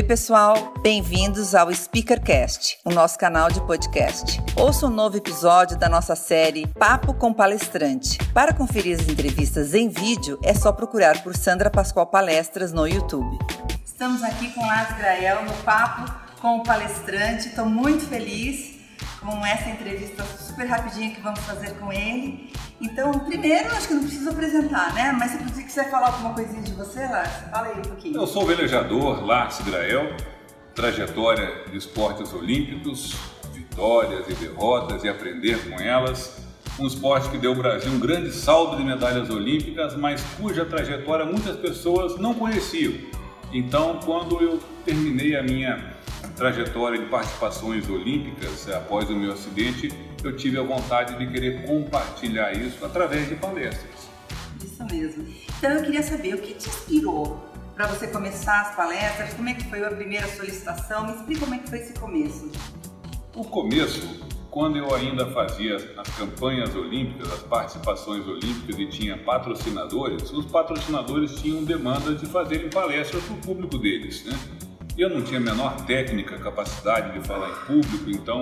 Oi, pessoal, bem-vindos ao Speakercast, o nosso canal de podcast. Ouça um novo episódio da nossa série Papo com Palestrante. Para conferir as entrevistas em vídeo, é só procurar por Sandra Pascoal Palestras no YouTube. Estamos aqui com Lars Grael no Papo com o Palestrante. Estou muito feliz com essa entrevista super rapidinha que vamos fazer com ele. Então, primeiro, acho que não preciso apresentar, né? Mas você quiser falar alguma coisinha de você, Lars, fala aí um pouquinho. Eu sou o velejador Lars Grael, trajetória de esportes olímpicos, vitórias e derrotas e aprender com elas. Um esporte que deu ao Brasil um grande saldo de medalhas olímpicas, mas cuja trajetória muitas pessoas não conheciam. Então, quando eu terminei a minha trajetória de participações olímpicas após o meu acidente, eu tive a vontade de querer compartilhar isso através de palestras. Isso mesmo. Então eu queria saber o que te inspirou para você começar as palestras, como é que foi a primeira solicitação, me explica como é que foi esse começo. O começo, quando eu ainda fazia as campanhas olímpicas, as participações olímpicas e tinha patrocinadores, os patrocinadores tinham demanda de fazerem palestras para o público deles, né? Eu não tinha a menor técnica, capacidade de falar em público, então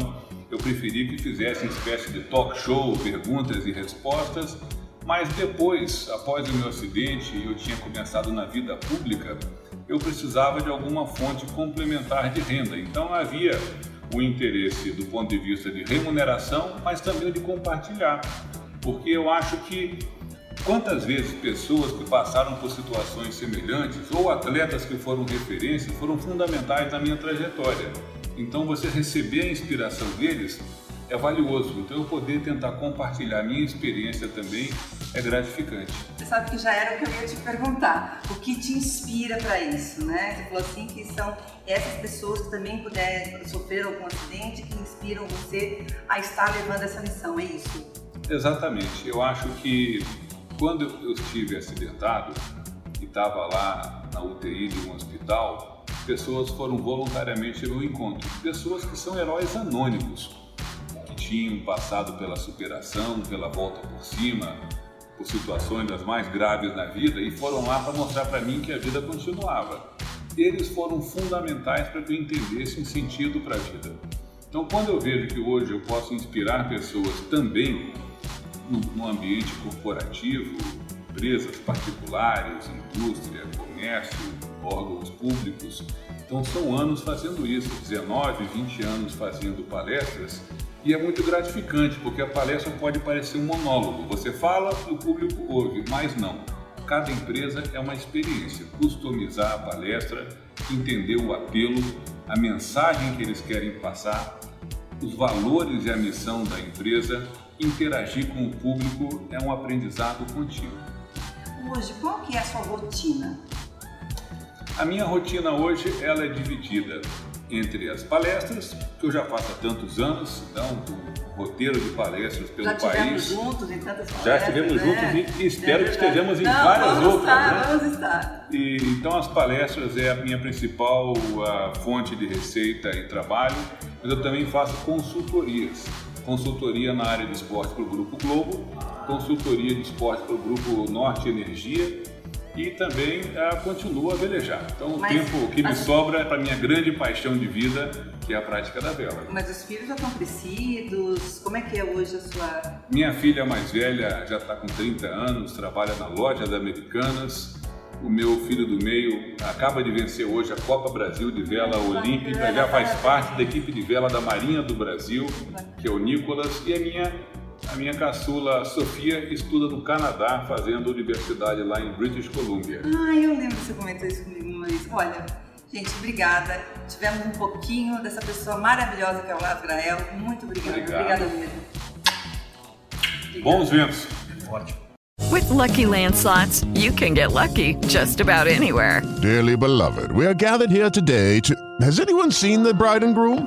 eu preferi que fizesse uma espécie de talk show, perguntas e respostas. Mas depois, após o meu acidente, e eu tinha começado na vida pública, eu precisava de alguma fonte complementar de renda. Então havia o interesse do ponto de vista de remuneração, mas também de compartilhar. Porque eu acho que Quantas vezes pessoas que passaram por situações semelhantes ou atletas que foram referência foram fundamentais na minha trajetória. Então você receber a inspiração deles é valioso. Então eu poder tentar compartilhar minha experiência também é gratificante. Você sabe que já era o que eu ia te perguntar. O que te inspira para isso, né? Você falou assim que são essas pessoas que também puderam sofrer algum acidente que inspiram você a estar levando essa missão, é isso? Exatamente. Eu acho que quando eu estive acidentado e estava lá na UTI de um hospital, pessoas foram voluntariamente ao encontro. Pessoas que são heróis anônimos, que tinham passado pela superação, pela volta por cima, por situações das mais graves na vida e foram lá para mostrar para mim que a vida continuava. Eles foram fundamentais para que eu entendesse um sentido para a vida. Então, quando eu vejo que hoje eu posso inspirar pessoas também no, no ambiente corporativo, empresas particulares, indústria, comércio, órgãos públicos. Então são anos fazendo isso, 19, 20 anos fazendo palestras e é muito gratificante porque a palestra pode parecer um monólogo. Você fala e o público ouve, mas não. Cada empresa é uma experiência. Customizar a palestra, entender o apelo, a mensagem que eles querem passar, os valores e a missão da empresa interagir com o público é um aprendizado contínuo. Hoje, qual que é a sua rotina? A minha rotina hoje ela é dividida entre as palestras, que eu já faço há tantos anos, então um roteiro de palestras pelo já país. juntos em tantas palestras, Já estivemos né? juntos e espero É que estejamos em Não, várias vamos outras. Estar, né? Vamos estar. E, então as palestras é a minha principal a fonte de receita e trabalho, mas eu também faço consultorias consultoria na área de esporte para o Grupo Globo, consultoria de esporte para o Grupo Norte Energia e também uh, continuo a velejar. Então o Mas tempo que me as- sobra é para minha grande paixão de vida, que é a prática da vela. Mas os filhos já estão crescidos? Como é que é hoje a sua... Minha filha mais velha já está com 30 anos, trabalha na loja das Americanas. O meu filho do meio acaba de vencer hoje a Copa Brasil de Vela Olímpica, já faz parte da equipe de vela da Marinha do Brasil, que é o Nicolas, e a minha, a minha caçula Sofia estuda no Canadá, fazendo universidade lá em British Columbia. Ah, eu lembro que você comentou isso comigo vez. Olha, gente, obrigada. Tivemos um pouquinho dessa pessoa maravilhosa que é o Lázaro Grael. Muito obrigada. Obrigado. Obrigada mesmo. Obrigada. Bons ventos! With Lucky Land slots, you can get lucky just about anywhere. Dearly beloved, we are gathered here today to. Has anyone seen the bride and groom?